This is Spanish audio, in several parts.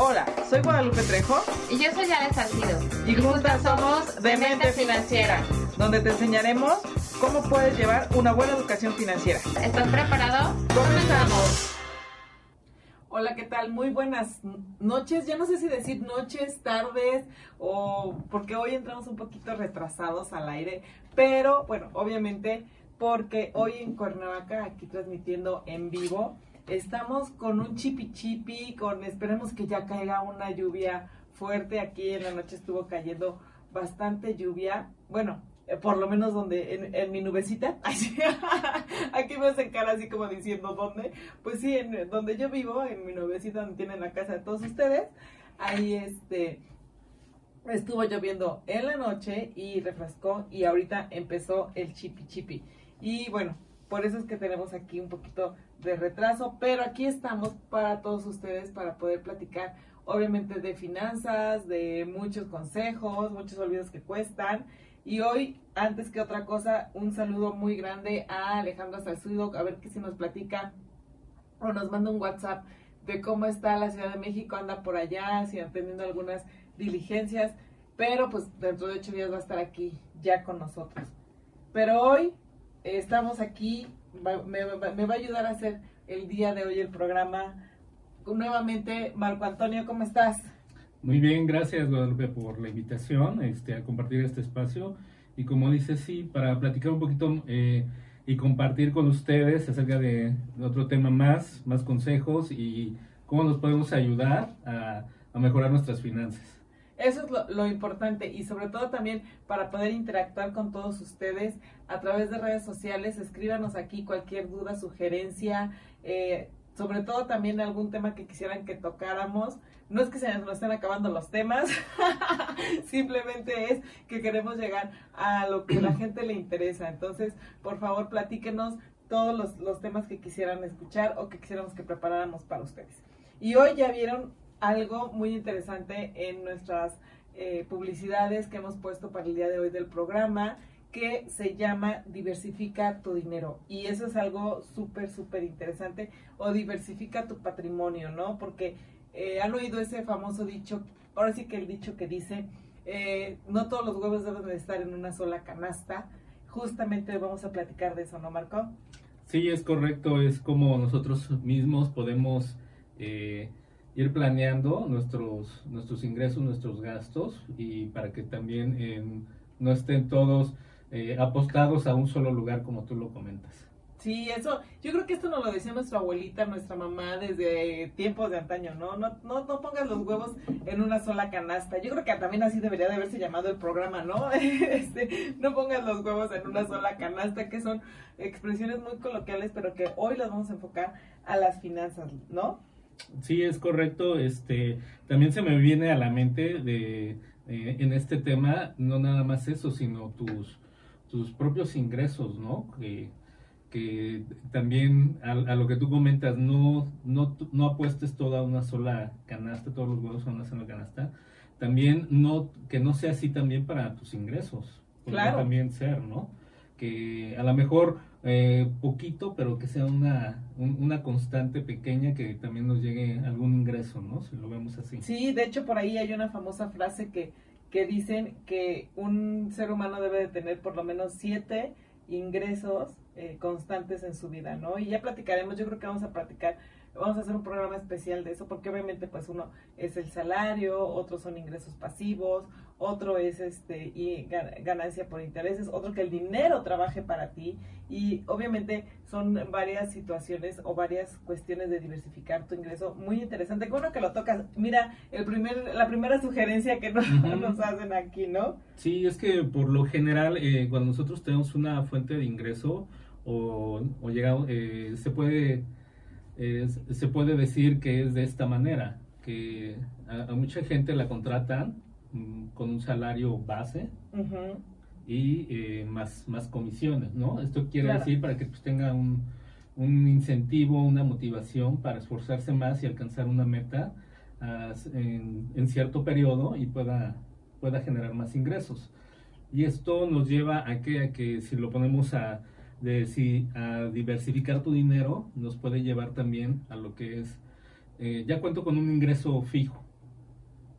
Hola, soy Guadalupe Trejo Y yo soy Ale Salcido. y juntas somos Demente Financiera, donde te enseñaremos cómo puedes llevar una buena educación financiera. ¿Estás preparado? ¡Comenzamos! Hola, ¿qué tal? Muy buenas noches. Ya no sé si decir noches, tardes o porque hoy entramos un poquito retrasados al aire, pero bueno, obviamente porque hoy en Cuernavaca, aquí transmitiendo en vivo, estamos con un chipi chipi, con esperemos que ya caiga una lluvia fuerte. Aquí en la noche estuvo cayendo bastante lluvia. Bueno, eh, por lo menos donde en, mi nubecita. Aquí me hacen cara así como diciendo dónde. Pues sí, en donde yo vivo, en mi nubecita donde tienen la casa de todos ustedes. Ahí este estuvo lloviendo en la noche y refrescó y ahorita empezó el chipi chipi. Y bueno, por eso es que tenemos aquí un poquito de retraso, pero aquí estamos para todos ustedes para poder platicar obviamente de finanzas, de muchos consejos, muchos olvidos que cuestan. Y hoy, antes que otra cosa, un saludo muy grande a Alejandra Salcido, a ver que si nos platica o nos manda un WhatsApp de cómo está la Ciudad de México, anda por allá, si teniendo algunas diligencias, pero pues dentro de ocho días va a estar aquí ya con nosotros. Pero hoy estamos aquí, me, va- me va a ayudar a hacer el día de hoy el programa. Nuevamente, Marco Antonio, ¿cómo estás? Muy bien, gracias Guadalupe por la invitación este, a compartir este espacio. Y como dices, sí, para platicar un poquito eh, y compartir con ustedes acerca de otro tema más, más consejos y cómo nos podemos ayudar a mejorar nuestras finanzas. Eso es lo, lo importante y sobre todo también para poder interactuar con todos ustedes a través de redes sociales. Escríbanos aquí cualquier duda, sugerencia, eh, sobre todo también algún tema que quisieran que tocáramos. No es que se nos estén acabando los temas, simplemente es que queremos llegar a lo que la gente le interesa. Entonces, por favor, platíquenos todos los, los temas que quisieran escuchar o que quisiéramos que preparáramos para ustedes. Y hoy ya vieron algo muy interesante en nuestras eh, publicidades que hemos puesto para el día de hoy del programa que se llama Diversifica tu dinero. Y eso es algo súper, súper interesante. O diversifica tu patrimonio, ¿no? Porque eh, han oído ese famoso dicho, ahora sí que el dicho que dice, eh, no todos los huevos deben de estar en una sola canasta. Justamente vamos a platicar de eso, ¿no, Marco? Sí, es correcto, es como nosotros mismos podemos eh, ir planeando nuestros, nuestros ingresos, nuestros gastos y para que también eh, no estén todos eh, apostados a un solo lugar como tú lo comentas. Sí, eso, yo creo que esto nos lo decía nuestra abuelita, nuestra mamá desde tiempos de antaño, ¿no? No, no, no pongas los huevos en una sola canasta. Yo creo que también así debería de haberse llamado el programa, ¿no? Este, no pongas los huevos en una sola canasta, que son expresiones muy coloquiales, pero que hoy las vamos a enfocar a las finanzas, ¿no? Sí, es correcto. Este, también se me viene a la mente de eh, en este tema no nada más eso, sino tus tus propios ingresos, ¿no? Que, que también a, a lo que tú comentas, no, no, no apuestes toda una sola canasta, todos los huevos en una sola canasta. También no, que no sea así también para tus ingresos. Claro. también ser, ¿no? Que a lo mejor eh, poquito, pero que sea una, un- una constante pequeña que también nos llegue algún ingreso, ¿no? Si lo vemos así. Sí, de hecho por ahí hay una famosa frase que, que dicen que un ser humano debe de tener por lo menos siete ingresos eh, constantes en su vida, ¿no? Y ya platicaremos, yo creo que vamos a platicar, vamos a hacer un programa especial de eso, porque obviamente pues uno es el salario, otros son ingresos pasivos, otro es este y ga- ganancia por intereses, otro que el dinero trabaje para ti y obviamente son varias situaciones o varias cuestiones de diversificar tu ingreso muy interesante. Bueno que lo tocas. Mira, el primer la primera sugerencia que nos, nos hacen aquí, ¿no? Sí, es que por lo general, eh, cuando nosotros tenemos una fuente de ingreso o, o llegamos, eh, se puede se puede decir que es de esta manera, que a, a mucha gente la contratan mm, con un salario base y eh, más, más comisiones, ¿no? Esto quiere Claro. decir para que pues, tenga un, un incentivo, una motivación para esforzarse más y alcanzar una meta ah, en, en cierto periodo y pueda, pueda generar más ingresos. Y esto nos lleva a que, a que si lo ponemos a, de, si, a diversificar tu dinero, nos puede llevar también a lo que es, eh, ya cuento con un ingreso fijo,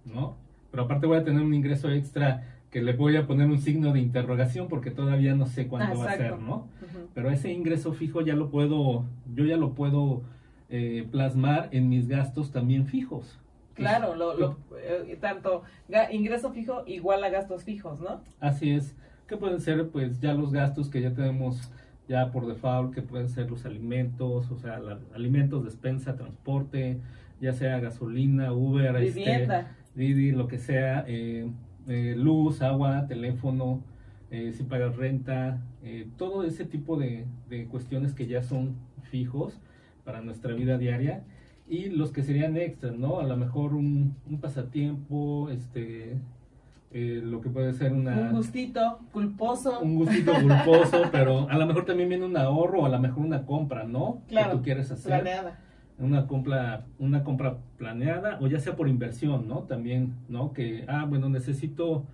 ¿no? Pero aparte voy a tener un ingreso extra que le voy a poner un signo de interrogación porque todavía no sé cuándo va a Exacto. ser, ¿no? Pero ese ingreso fijo ya lo puedo, yo ya lo puedo eh, plasmar en mis gastos también fijos. Claro, lo, lo, eh, tanto ingreso fijo igual a gastos fijos, ¿no? Así es, que pueden ser pues ya los gastos que ya tenemos ya por default, que pueden ser los alimentos, o sea, la- alimentos, despensa, transporte, ya sea gasolina, Uber, este, Vivienda. Didi, lo que sea, eh, eh, luz, agua, teléfono, eh, si pagas renta, eh, todo ese tipo de, de cuestiones que ya son fijos para nuestra vida diaria y los que serían extras, ¿no? A lo mejor un, un pasatiempo, este, eh, lo que puede ser una Un gustito culposo. un gustito culposo, pero a lo mejor también viene un ahorro, o a lo mejor una compra, ¿no? Claro, Que tú quieres hacer. planeada. Una compra, una compra planeada, o ya sea por inversión, ¿no? También, ¿no? Que, ah, bueno, necesito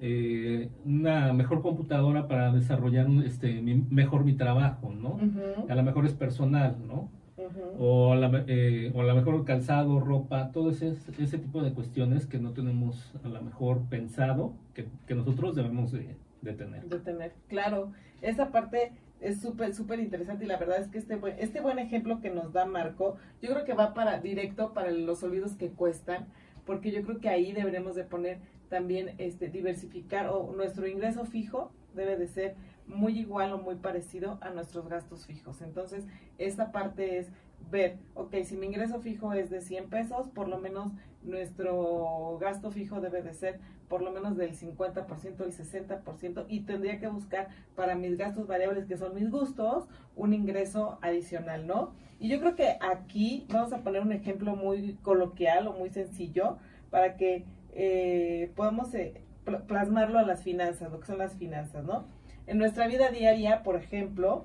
eh, una mejor computadora para desarrollar este, mi- mejor mi trabajo, ¿no? Ujú, A lo mejor es personal, ¿no? Ujú. O a la, eh, o a lo mejor calzado, ropa, todo ese, ese tipo de cuestiones que no tenemos a lo mejor pensado que, que nosotros debemos de, de tener. de tener. Claro, esa parte es súper, súper interesante y la verdad es que este buen, este buen ejemplo que nos da Marco, yo creo que va para directo para los olvidos que cuestan, porque yo creo que ahí deberemos de poner también este diversificar o nuestro ingreso fijo debe de ser muy igual o muy parecido a nuestros gastos fijos. Entonces, esta parte es ver, ok, si mi ingreso fijo es de 100 pesos, por lo menos nuestro gasto fijo debe de ser por lo menos del 50%, del 60%, y tendría que buscar para mis gastos variables, que son mis gustos, un ingreso adicional, ¿no? Y yo creo que aquí vamos a poner un ejemplo muy coloquial o muy sencillo para que eh, podamos eh, pl- plasmarlo a las finanzas, lo que son las finanzas, ¿no? En nuestra vida diaria, por ejemplo,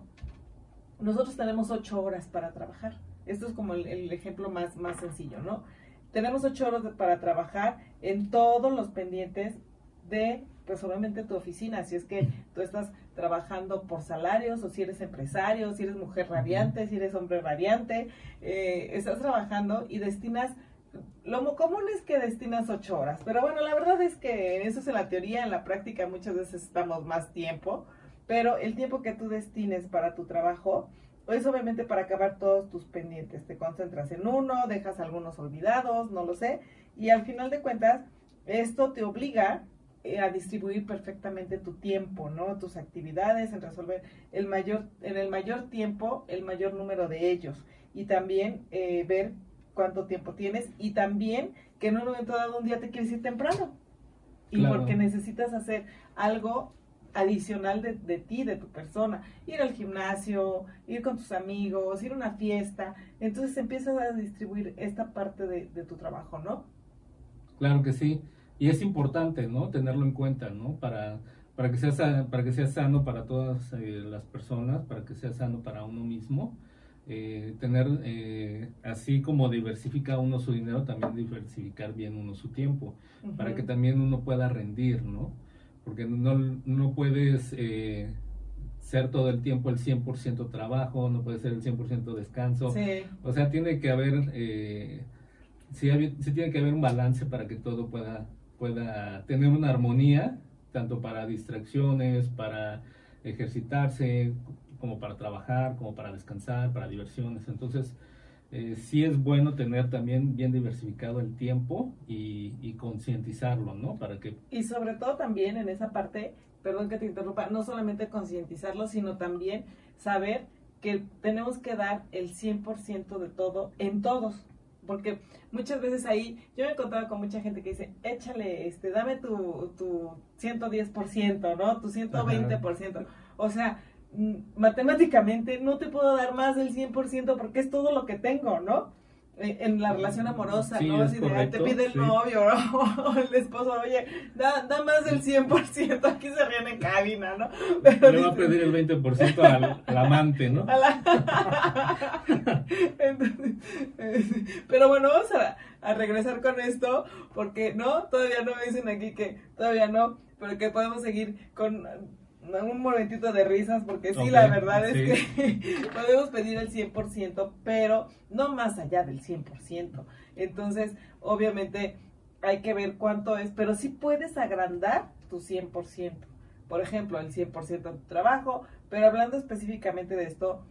nosotros tenemos ocho horas para trabajar. Esto es como el, el ejemplo más, más sencillo, ¿no? Tenemos ocho horas para trabajar en todos los pendientes de, pues obviamente tu oficina, si es que tú estás trabajando por salarios o si eres empresario, si eres mujer radiante, si eres hombre radiante, eh, estás trabajando y destinas, lo común es que destinas ocho horas, pero bueno, la verdad es que eso es en la teoría, en la práctica muchas veces estamos más tiempo, pero el tiempo que tú destines para tu trabajo es obviamente para acabar todos tus pendientes. Te concentras en uno, dejas algunos olvidados, no lo sé. Y al final de cuentas, esto te obliga eh, a distribuir perfectamente tu tiempo, ¿no? Tus actividades, en resolver el mayor, en el mayor tiempo, el mayor número de ellos. Y también eh, ver cuánto tiempo tienes y también que en un momento dado un día te quieres ir temprano. Y Claro. porque necesitas hacer algo adicional de, de ti, de tu persona, ir al gimnasio, ir con tus amigos, ir a una fiesta, entonces empiezas a distribuir esta parte de, de tu trabajo, ¿no? Claro que sí. Y es importante, ¿no? Tenerlo en cuenta, ¿no? Para, para, que, sea, para que sea sano para todas eh, las personas, para que sea sano para uno mismo. Eh, tener, eh, así como diversifica uno su dinero, también diversificar bien uno su tiempo, para que también uno pueda rendir, ¿no? Porque no, no puedes eh, ser todo el tiempo el 100% trabajo, no puede ser el 100% descanso. Sí, O sea, tiene que haber, eh, sí tiene que haber un balance para que todo pueda, pueda tener una armonía, tanto para distracciones, para ejercitarse, como para trabajar, como para descansar, para diversiones. Entonces, eh, sí es bueno tener también bien diversificado el tiempo y, y concientizarlo, ¿no? Para que y sobre todo también en esa parte, perdón que te interrumpa, no solamente concientizarlo, sino también saber que tenemos que dar el 100% de todo en todos. Porque muchas veces ahí, yo me he encontrado con mucha gente que dice, échale, este, dame tu, tu 110%, ¿no? Tu 120%. O sea, matemáticamente no te puedo dar más del 100% porque es todo lo que tengo, ¿no? Eh, En la relación amorosa, Sí, ¿no? Así de, "Ay, te pide el sí. novio, ¿no? O el esposo, oye, da, da más del 100%, aquí se ríen en cabina, ¿no? Pero le va a pedir el 20% al, al amante, ¿no? a la- Entonces, eh, pero bueno, vamos a, a regresar con esto, porque no, todavía no me dicen aquí que todavía no, pero que podemos seguir con un momentito de risas, porque sí, la verdad es que podemos pedir el 100%, pero no más allá del 100%. Entonces, obviamente, hay que ver cuánto es, pero sí puedes agrandar tu 100%. Por ejemplo, el 100% de tu trabajo, pero hablando específicamente de esto,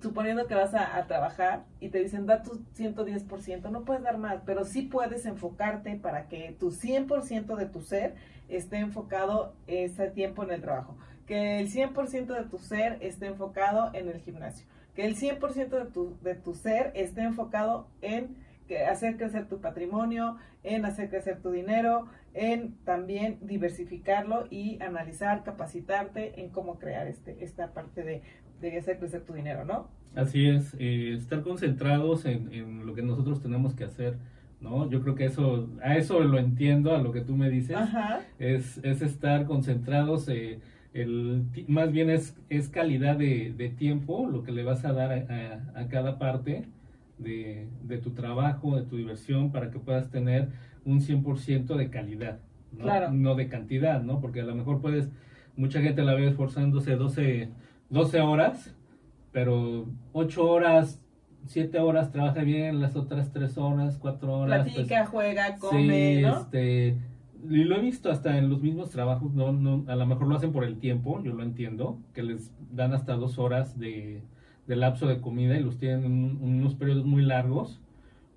suponiendo que vas a, a, trabajar y te dicen da tu 110%, no puedes dar más, pero sí puedes enfocarte para que tu 100% de tu ser esté enfocado ese tiempo en el trabajo, que el 100% de tu ser esté enfocado en el gimnasio, que el 100% de tu, de tu ser esté enfocado en hacer crecer tu patrimonio, en hacer crecer tu dinero, en también diversificarlo y analizar, capacitarte en cómo crear este, esta parte de, de hacer crecer tu dinero, ¿no? Así es, eh, estar concentrados en, en, lo que nosotros tenemos que hacer, ¿no? Yo creo que eso, a eso lo entiendo, a lo que tú me dices, Ajá. es, es estar concentrados, eh, el, más bien es, es calidad de, de, tiempo, lo que le vas a dar a, a, a cada parte de, de, tu trabajo, de tu diversión, para que puedas tener un 100% de calidad, ¿no? Claro. no de cantidad, ¿no? Porque a lo mejor puedes, mucha gente la ve esforzándose 12 12 horas, pero 8 horas, 7 horas trabaja bien, las otras 3 horas, 4 horas. Platica, pues, juega, come, sí, ¿no? Este, y lo he visto hasta en los mismos trabajos, no, no, a lo mejor lo hacen por el tiempo, yo lo entiendo, que les dan hasta 2 horas de, de, lapso de comida y los tienen en unos periodos muy largos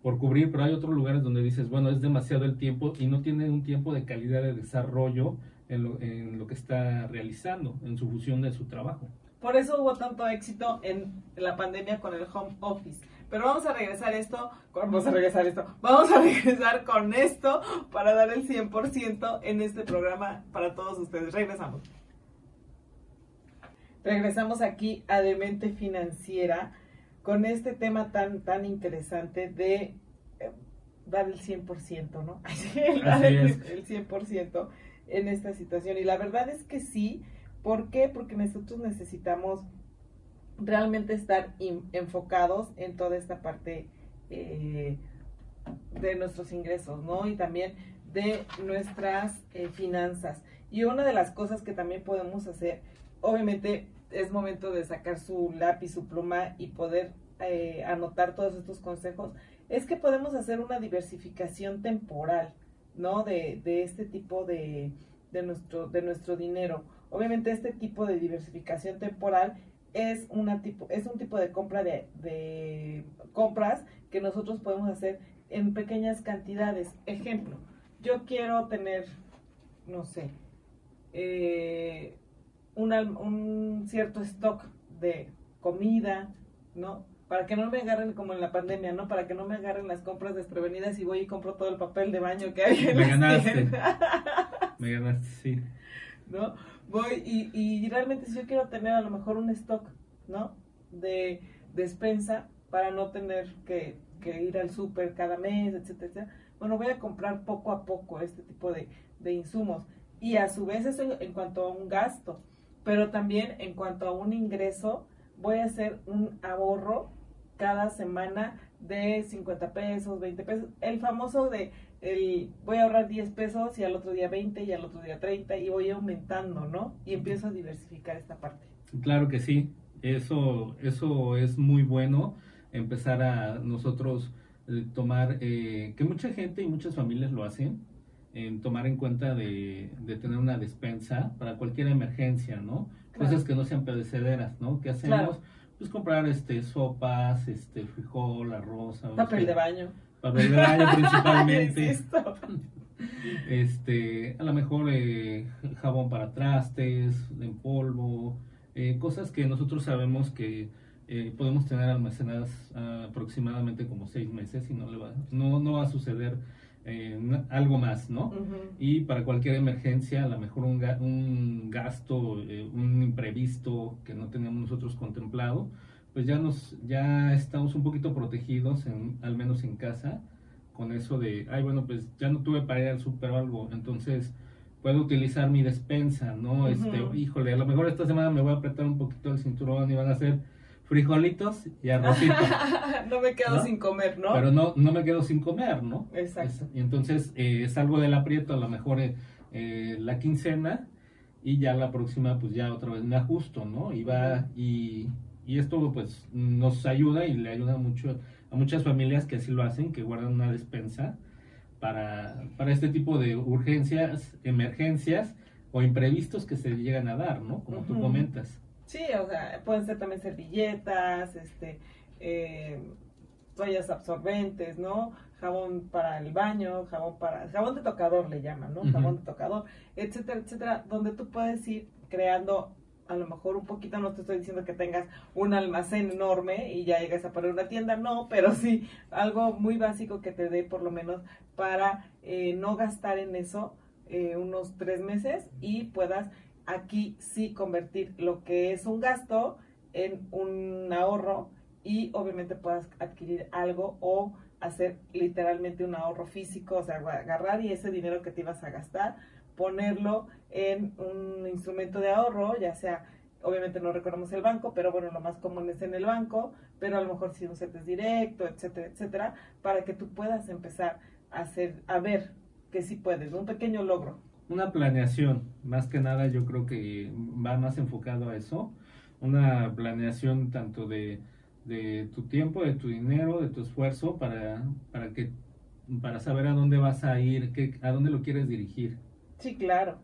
por cubrir, pero hay otros lugares donde dices, bueno, es demasiado el tiempo y no tienen un tiempo de calidad de desarrollo en lo, en lo que está realizando, en su función de su trabajo. Por eso hubo tanto éxito en la pandemia con el home office. Pero vamos a regresar esto, vamos a regresar esto, vamos a regresar con esto para dar el 100% en este programa para todos ustedes. Regresamos. Regresamos aquí a Demente Financiera con este tema tan, tan interesante de eh, dar el 100%, ¿no? dar el, el 100% en esta situación. Y la verdad es que sí, ¿Por qué? Porque nosotros necesitamos realmente estar enfocados en toda esta parte eh, de nuestros ingresos, ¿no? Y también de nuestras eh, finanzas. Y una de las cosas que también podemos hacer, obviamente es momento de sacar su lápiz, su pluma y poder eh, anotar todos estos consejos, es que podemos hacer una diversificación temporal, ¿no? De, este tipo de nuestro dinero. Obviamente este tipo de diversificación temporal es, una tipo, es un tipo de compra de, de, compras que nosotros podemos hacer en pequeñas cantidades. Ejemplo, yo quiero tener, no sé, eh, una, un cierto stock de comida, ¿no? Para que no me agarren como en la pandemia, ¿no? Para que no me agarren las compras desprevenidas y voy y compro todo el papel de baño que hay en Me ganaste. me ganaste, sí. ¿No? Voy y, y, realmente si yo quiero tener a lo mejor un stock, ¿no? De despensa para no tener que, que ir al súper cada mes, etcétera, etcétera. Bueno, voy a comprar poco a poco este tipo de, de insumos. Y a su vez eso en cuanto a un gasto, pero también en cuanto a un ingreso, voy a hacer un ahorro cada semana de 50 pesos, 20 pesos. El famoso de el voy a ahorrar 10 pesos y al otro día 20 y al otro día 30 y voy aumentando, ¿no? Y empiezo a diversificar esta parte. Claro que sí, eso, eso es muy bueno, empezar a nosotros eh, tomar, eh, que mucha gente y muchas familias lo hacen, en tomar en cuenta de, de, tener una despensa para cualquier emergencia, ¿no? Claro. Cosas que no sean perecederas, ¿no? ¿Qué hacemos? Claro. Pues comprar este sopas, este frijol, arroz, papel de baño papel de baño principalmente. este, a lo mejor eh, jabón para trastes, en polvo, eh, cosas que nosotros sabemos que eh, podemos tener almacenadas uh, aproximadamente como seis meses y no, le va, no, no va a suceder eh, algo más, ¿no? Uh -huh. Y para cualquier emergencia, a lo mejor un, ga un gasto, eh, un imprevisto que no teníamos nosotros contemplado, pues ya nos ya estamos un poquito protegidos en, al menos en casa con eso de ay bueno pues ya no tuve para ir al súper o algo entonces puedo utilizar mi despensa no este híjole a lo mejor esta semana me voy a apretar un poquito el cinturón y van a ser frijolitos y arrocito no me quedo ¿No? sin comer, ¿no? pero no no me quedo sin comer no Exacto. Es- y entonces eh, salgo del aprieto a lo mejor eh, eh, la quincena y ya la próxima pues ya otra vez me ajusto no y va y, y esto pues nos ayuda y le ayuda mucho a muchas familias que así lo hacen que guardan una despensa para, para este tipo de urgencias, emergencias o imprevistos que se llegan a dar, ¿no? Como tú Ujú. comentas. Sí, o sea, pueden ser también servilletas, este, eh, toallas absorbentes, ¿no? Jabón para el baño, jabón para, jabón de tocador le llaman, ¿no? Jabón de tocador, etcétera, etcétera, donde tú puedes ir creando a lo mejor un poquito, no te estoy diciendo que tengas un almacén enorme y ya llegas a poner una tienda, no, pero sí algo muy básico que te dé por lo menos para eh, no gastar en eso eh, unos tres meses y puedas aquí sí convertir lo que es un gasto en un ahorro y obviamente puedas adquirir algo o hacer literalmente un ahorro físico, o sea, agarrar y ese dinero que te ibas a gastar, ponerlo en un instrumento de ahorro, ya sea, obviamente no recordamos el banco, pero bueno, lo más común es en el banco, pero a lo mejor si un CETES directo, etcétera, etcétera, para que tú puedas empezar a hacer, a ver que sí puedes, un pequeño logro. Una planeación, más que nada yo creo que va más enfocado a eso. Una planeación tanto de, de tu tiempo, de tu dinero, de tu esfuerzo para, para que para saber a dónde vas a ir, qué, a dónde lo quieres dirigir. Sí, claro.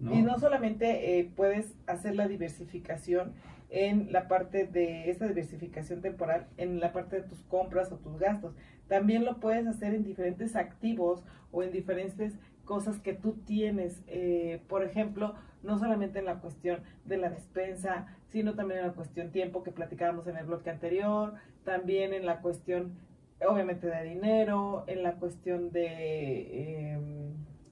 ¿no? Y no solamente eh, puedes hacer la diversificación en la parte de esta diversificación temporal, en la parte de tus compras o tus gastos. También lo puedes hacer en diferentes activos o en diferentes cosas que tú tienes. Eh, por ejemplo, no solamente en la cuestión de la despensa, sino también en la cuestión tiempo que platicábamos en el bloque anterior, también en la cuestión, obviamente, de dinero, en la cuestión de, eh,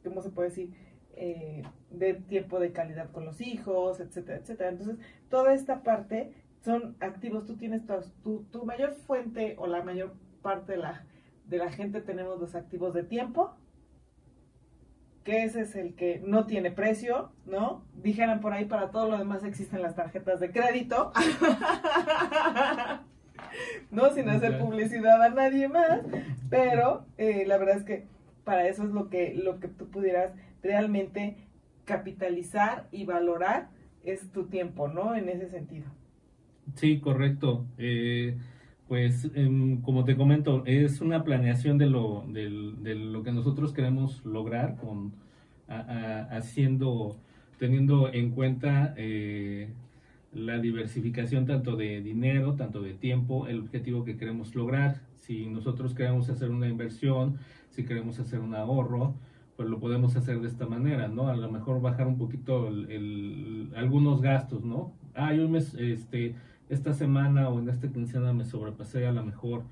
¿cómo se puede decir? Eh, de tiempo de calidad con los hijos, etcétera, etcétera. Entonces, toda esta parte son activos. Tú tienes tu, tu, tu mayor fuente o la mayor parte de la, de la gente tenemos los activos de tiempo, que ese es el que no tiene precio, ¿no? Dijeran por ahí, para todo lo demás existen las tarjetas de crédito. no, sin hacer publicidad a nadie más, pero eh, la verdad es que para eso es lo que, lo que tú pudieras realmente capitalizar y valorar es tu tiempo, ¿no? En ese sentido. Sí, correcto. Eh, pues em, como te comento, es una planeación de lo, del- de lo que nosotros queremos lograr con haciendo, teniendo en cuenta eh, la diversificación tanto de dinero, tanto de tiempo, el objetivo que queremos lograr. Si nosotros queremos hacer una inversión, si queremos hacer un ahorro, pues lo podemos hacer de esta manera, ¿no? A lo mejor bajar un poquito el, el- algunos gastos, ¿no? Ah, yo me, este, esta semana o en esta quincena me sobrepasé a lo mejor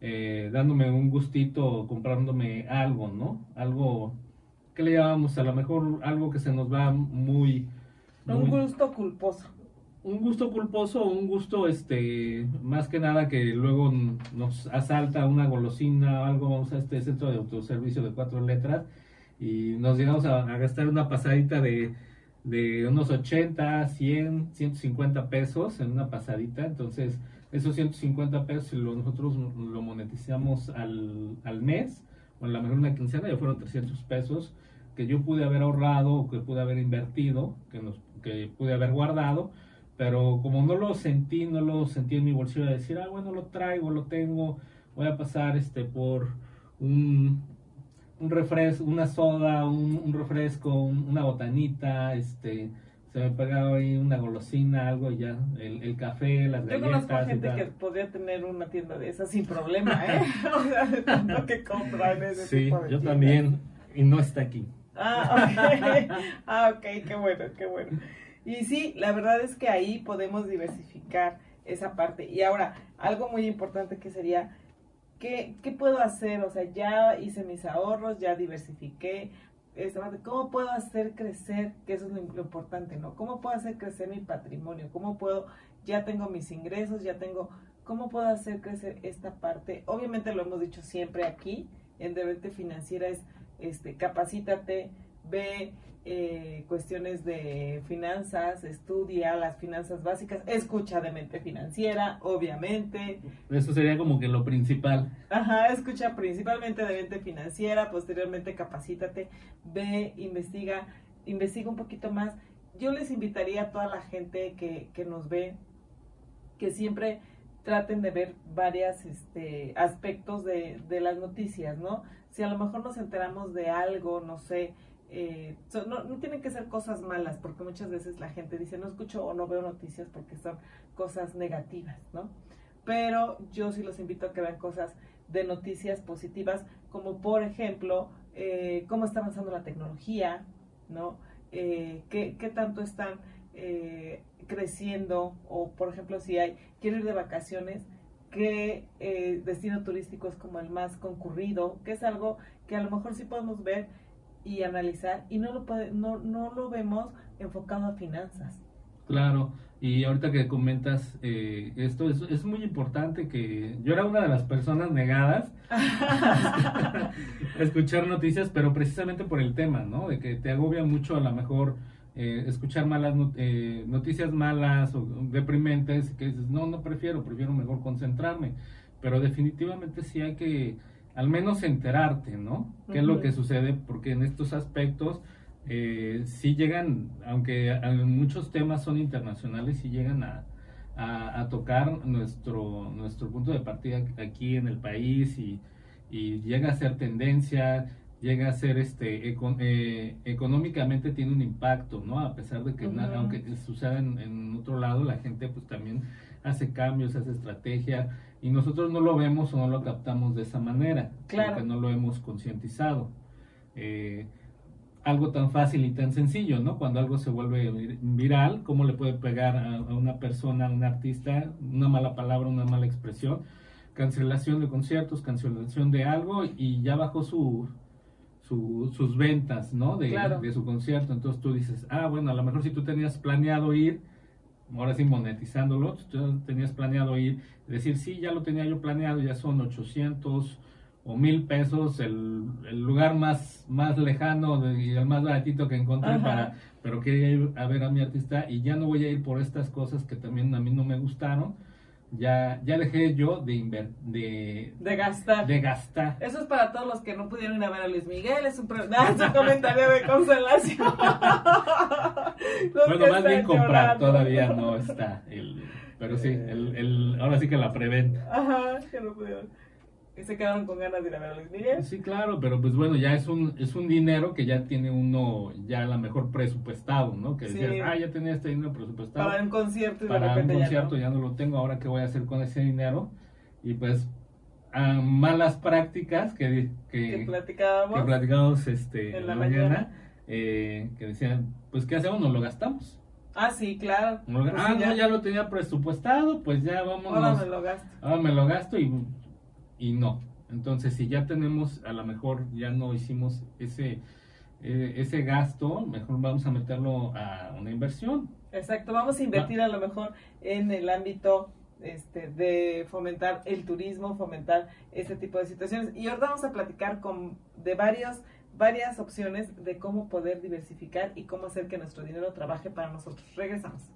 eh, dándome un gustito, comprándome algo, ¿no? Algo, ¿qué le llamamos? A lo mejor algo que se nos va muy... Un gusto culposo. un gusto culposo, un gusto, este, más que nada que luego nos asalta una golosina o algo, vamos a este centro de autoservicio de cuatro letras y nos llegamos a, gastar una pasadita de, de unos 80, 100, 150 pesos en una pasadita, entonces esos 150 pesos lo, nosotros lo monetizamos al, al mes o a lo mejor una quincena ya fueron 300 pesos que yo pude haber ahorrado o que pude haber invertido, que, nos, que pude haber guardado, pero como no lo sentí, no lo sentí en mi bolsillo de decir, ah, bueno, lo traigo, lo tengo, voy a pasar este por un, un refresco, una soda, un, un refresco, un- una botanita, este, se me pegaba ahí una golosina, algo y ya, el, el café, las Yo conozco galletas y gente que podría tener una tienda de esas sin problema, ¿eh? o sea, de tanto que compran ese Sí, tipo de yo también, y no está aquí. Ah, ok. ah, ok, qué bueno, qué bueno. Y sí, la verdad es que ahí podemos diversificar esa parte. Y ahora, algo muy importante que sería, ¿qué, qué puedo hacer? O sea, ya hice mis ahorros, ya diversifiqué. parte, ¿Cómo puedo hacer crecer? Que eso es lo, lo importante, ¿no? ¿Cómo puedo hacer crecer mi patrimonio? ¿Cómo puedo, ya tengo mis ingresos, ya tengo, ¿cómo puedo hacer crecer esta parte? Obviamente lo hemos dicho siempre aquí, en Debete Financiera es, este, capacítate, ve eh, cuestiones de finanzas, estudia las finanzas básicas, escucha de mente financiera, obviamente. Eso sería como que lo principal. Ajá, escucha principalmente de mente financiera, posteriormente capacítate, ve, investiga, investiga un poquito más. Yo les invitaría a toda la gente que, que nos ve, que siempre traten de ver varios este, aspectos de, de las noticias, ¿no? Si a lo mejor nos enteramos de algo, no sé, eh, no, tienen que ser cosas malas, porque muchas veces la gente dice, no escucho o no veo noticias porque son cosas negativas, ¿no? Pero yo sí los invito a que vean cosas de noticias positivas, como por ejemplo, eh, cómo está avanzando la tecnología, ¿no? Eh, qué, qué, tanto están eh, creciendo, o por ejemplo, si hay, quiero ir de vacaciones, qué eh, destino turístico es como el más concurrido, que es algo que a lo mejor sí podemos ver y analizar y no lo, puede, no, no lo vemos enfocado a finanzas. Claro, y ahorita que comentas eh, esto, es, es, muy importante que yo era una de las personas negadas a escuchar noticias, pero precisamente por el tema, ¿no? De que te agobia mucho a lo mejor eh, escuchar malas eh, noticias malas o deprimentes, que dices, no, no prefiero, prefiero mejor concentrarme, pero definitivamente sí hay que al menos enterarte, ¿no? ¿Qué uh -huh. es lo que sucede? Porque en estos aspectos eh, sí llegan, aunque muchos temas son internacionales, sí llegan a, a, a, tocar nuestro, nuestro punto de partida aquí en el país y, y llega a ser tendencia, llega a ser este econ, eh, económicamente tiene un impacto, ¿no? A pesar de que uh -huh. aunque suceda en, en, otro lado, la gente pues también hace cambios, hace estrategia y nosotros no lo vemos o no lo captamos de esa manera, claro. porque no lo hemos concientizado. Eh, algo tan fácil y tan sencillo, ¿no? Cuando algo se vuelve viral, ¿cómo le puede pegar a, a una persona, a un artista, una mala palabra, una mala expresión? Cancelación de conciertos, cancelación de algo y ya bajó su, su, sus ventas, ¿no? De, claro. de, su concierto. Entonces tú dices, ah, bueno, a lo mejor si tú tenías planeado ir, ahora sí monetizándolo, tú tenías planeado ir, decir, sí, ya lo tenía yo planeado, ya son 800 o mil pesos, el, el lugar más, más lejano y el más baratito que encontré Ajá. para, pero quería ir a ver a mi artista y ya no voy a ir por estas cosas que también a mí no me gustaron ya, ya dejé yo de, inver, de, de gastar. De gastar. Eso es para todos los que no pudieron ir a ver a Luis Miguel, es un, es un comentario de consolación. bueno, más bien comprar, todavía no está. El, pero sí, el, el, ahora sí que la preventa. Ajá, que no pudieron. Se quedaron con ganas de ir a ver a Luis Miguel. Sí, claro, pero pues bueno, ya es un, es un dinero que ya tiene uno, ya a lo mejor presupuestado, ¿no? Que decías, sí. ah, ya tenía este dinero presupuestado. Para un concierto y Para un concierto ya no. ya no. lo tengo, ahora qué voy a hacer con ese dinero. Y pues, a malas prácticas que, que, que platicábamos, que platicábamos este, en la mañana, mañana. Eh, que decían, pues, ¿qué hacemos? Nos lo gastamos. Ah, sí, claro. Pues ah, sí, no, ya lo tenía presupuestado, pues ya vamos. Ahora me lo gasto. Ahora me lo gasto y, y no. Entonces, si ya tenemos, a lo mejor ya no hicimos ese, eh, ese gasto, mejor vamos a meterlo a una inversión. Exacto, vamos a invertir a lo mejor en el ámbito este, de fomentar el turismo, fomentar este tipo de situaciones. Y ahora vamos a platicar con, de varios, varias opciones de cómo poder diversificar y cómo hacer que nuestro dinero trabaje para nosotros. Regresamos.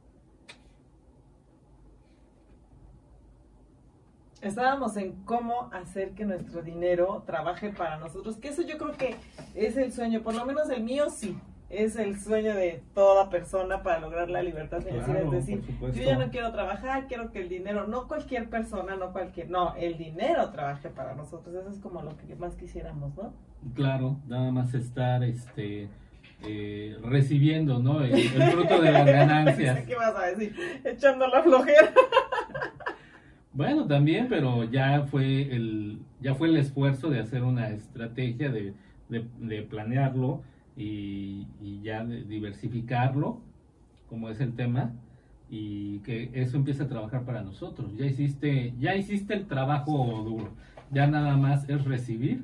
Estábamos en cómo hacer que nuestro dinero trabaje para nosotros, que eso yo creo que es el sueño, por lo menos el mío sí, es el sueño de toda persona para lograr la libertad financiera, claro, es decir, yo ya no quiero trabajar, quiero que el dinero, no cualquier persona, no cualquier, no, el dinero trabaje para nosotros, eso es como lo que más quisiéramos, ¿no? Claro, nada más estar, este, eh, recibiendo, ¿no? El, el, fruto de las ganancias. ¿Qué vas a decir? Echando la flojera. Bueno, también, pero ya fue el, ya fue el esfuerzo de hacer una estrategia, de, de, planearlo y, y, ya de diversificarlo, como es el tema, y que eso empiece a trabajar para nosotros. Ya hiciste, ya hiciste el trabajo duro, ya nada más es recibir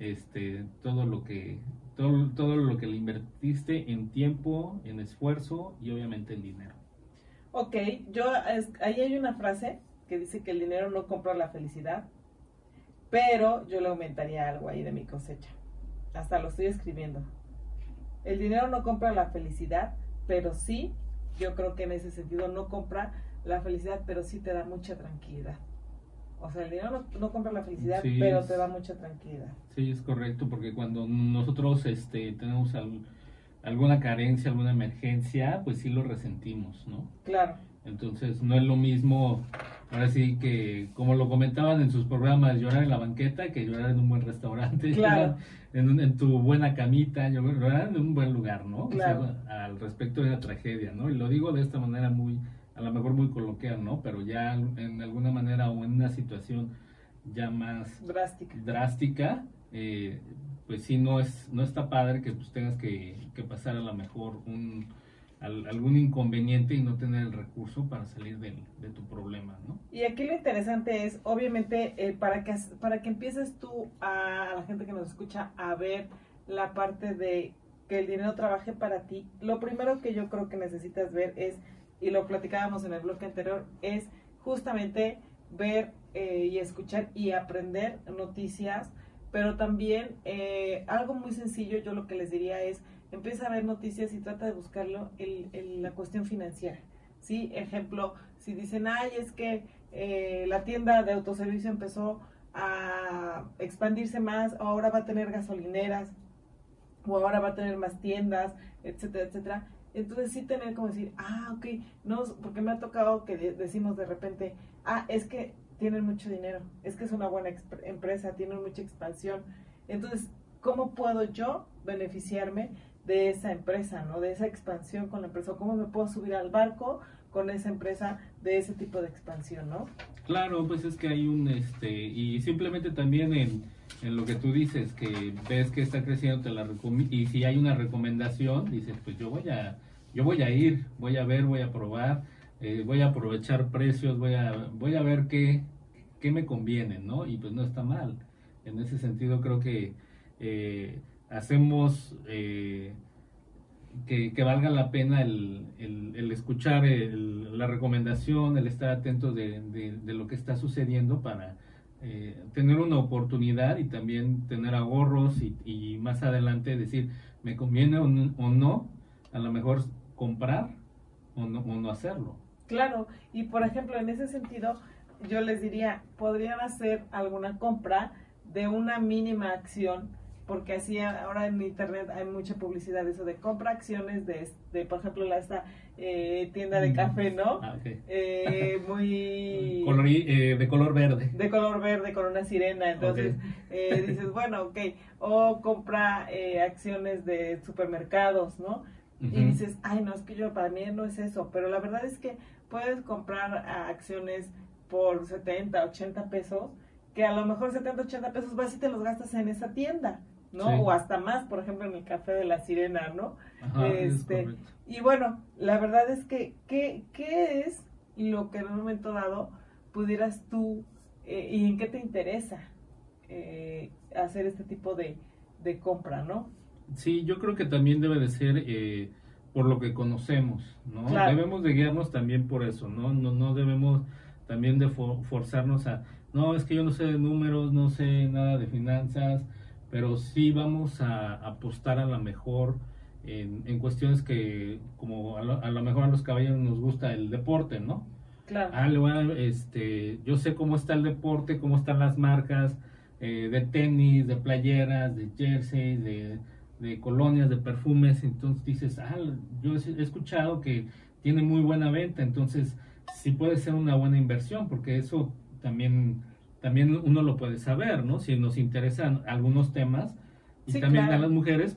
este todo lo que todo, todo lo que le invertiste en tiempo, en esfuerzo y obviamente en dinero. Ok, yo es, ahí hay una frase que dice que el dinero no compra la felicidad, pero yo le aumentaría algo ahí de mi cosecha. Hasta lo estoy escribiendo. El dinero no compra la felicidad, pero sí, yo creo que en ese sentido no compra la felicidad, pero sí te da mucha tranquilidad. O sea, el dinero no, no compra la felicidad, sí, pero te da mucha tranquilidad. Sí, es correcto, porque cuando nosotros este, tenemos al, alguna carencia, alguna emergencia, pues sí lo resentimos, ¿no? Claro. Entonces, no es lo mismo ahora sí que, como lo comentaban en sus programas, llorar en la banqueta, que llorar en un buen restaurante, Claro. en, en tu buena camita, llorar en un buen lugar, ¿no? Claro. O sea, al respecto de una tragedia, ¿no? Y lo digo de esta manera muy, a lo mejor muy coloquial, ¿no? Pero ya en alguna manera o en una situación ya más Drástica. drástica, eh, pues sí no es no está padre que pues tengas que, que pasar a lo mejor un al- algún inconveniente y no tener el recurso para salir de tu problema, ¿no? Y aquí lo interesante es, obviamente, eh, para, que, para que empieces tú a, a la gente que nos escucha a ver la parte de que el dinero trabaje para ti, lo primero que yo creo que necesitas ver es, y lo platicábamos en el bloque anterior, es justamente ver eh, y escuchar y aprender noticias, pero también eh, algo muy sencillo, yo lo que les diría es, empieza a ver noticias y trata de buscarlo en, la cuestión financiera. ¿sí? Ejemplo, si dicen, ay, es que eh, la tienda de autoservicio empezó a expandirse más, o ahora va a tener gasolineras, o ahora va a tener más tiendas, etcétera, etcétera. Entonces sí tener como decir, ah, ok, no, porque me ha tocado que de- decimos de repente, ah, es que tienen mucho dinero, es que es una buena empresa, tienen mucha expansión. Entonces, ¿cómo puedo yo beneficiarme de esa empresa, ¿no? De esa expansión con la empresa. ¿Cómo me puedo subir al barco con esa empresa de ese tipo de expansión, ¿no? Claro, pues es que hay un, este, y simplemente también en, en lo que tú dices, que ves que está creciendo, te la y si hay una recomendación, dices, pues yo voy a, yo voy a ir, voy a ver, voy a probar, eh, voy a aprovechar precios, voy a, voy a ver qué, qué me conviene, ¿no? Y pues no está mal. En ese sentido creo que eh, hacemos eh, que, valga la pena el, el- escuchar el- la recomendación, el estar atento de, de- lo que está sucediendo para eh, tener una oportunidad y también tener ahorros y, y más adelante decir, me conviene o no, o no, a lo mejor comprar o no, o no hacerlo. Claro, y por ejemplo, en ese sentido, yo les diría, podrían hacer alguna compra de una mínima acción, porque así ahora en internet hay mucha publicidad de eso de compra acciones de, de por ejemplo, la esta eh, tienda de café, ¿no? Ah. Eh, muy eh, de color verde. de color verde con una sirena, entonces Ok. eh, dices, bueno, ok, o compra eh, acciones de supermercados, ¿no? y dices, ay, no, es que yo para mí no es eso, pero la verdad es que puedes comprar acciones por 70, 80 pesos, que a lo mejor 70, 80 pesos vas y te los gastas en esa tienda, ¿no? Sí. O hasta más, por ejemplo, en el café de la sirena, ¿no? Ajá, este. Y bueno, la verdad es que, ¿qué, qué es lo que en un momento dado pudieras tú eh, y en qué te interesa eh, hacer este tipo de, de compra, ¿no? Sí, yo creo que también debe de ser eh, por lo que conocemos, ¿no? Claro. Debemos de guiarnos también por eso, ¿no? No, no debemos también de fo- forzarnos a, no, es que yo no sé de números, no sé nada de finanzas, pero sí vamos a apostar a la mejor en, en cuestiones que, como a lo, a lo mejor a los caballeros nos gusta el deporte, ¿no? Claro. Ah, le voy a- este, yo sé cómo está el deporte, cómo están las marcas eh, de tenis, de playeras, de jerseys, de, de colonias, de perfumes. Entonces dices, ah, yo he he escuchado que tiene muy buena venta, entonces sí puede ser una buena inversión, porque eso también, también uno lo puede saber, ¿no? Si nos interesan algunos temas y Sí, también claro. a las mujeres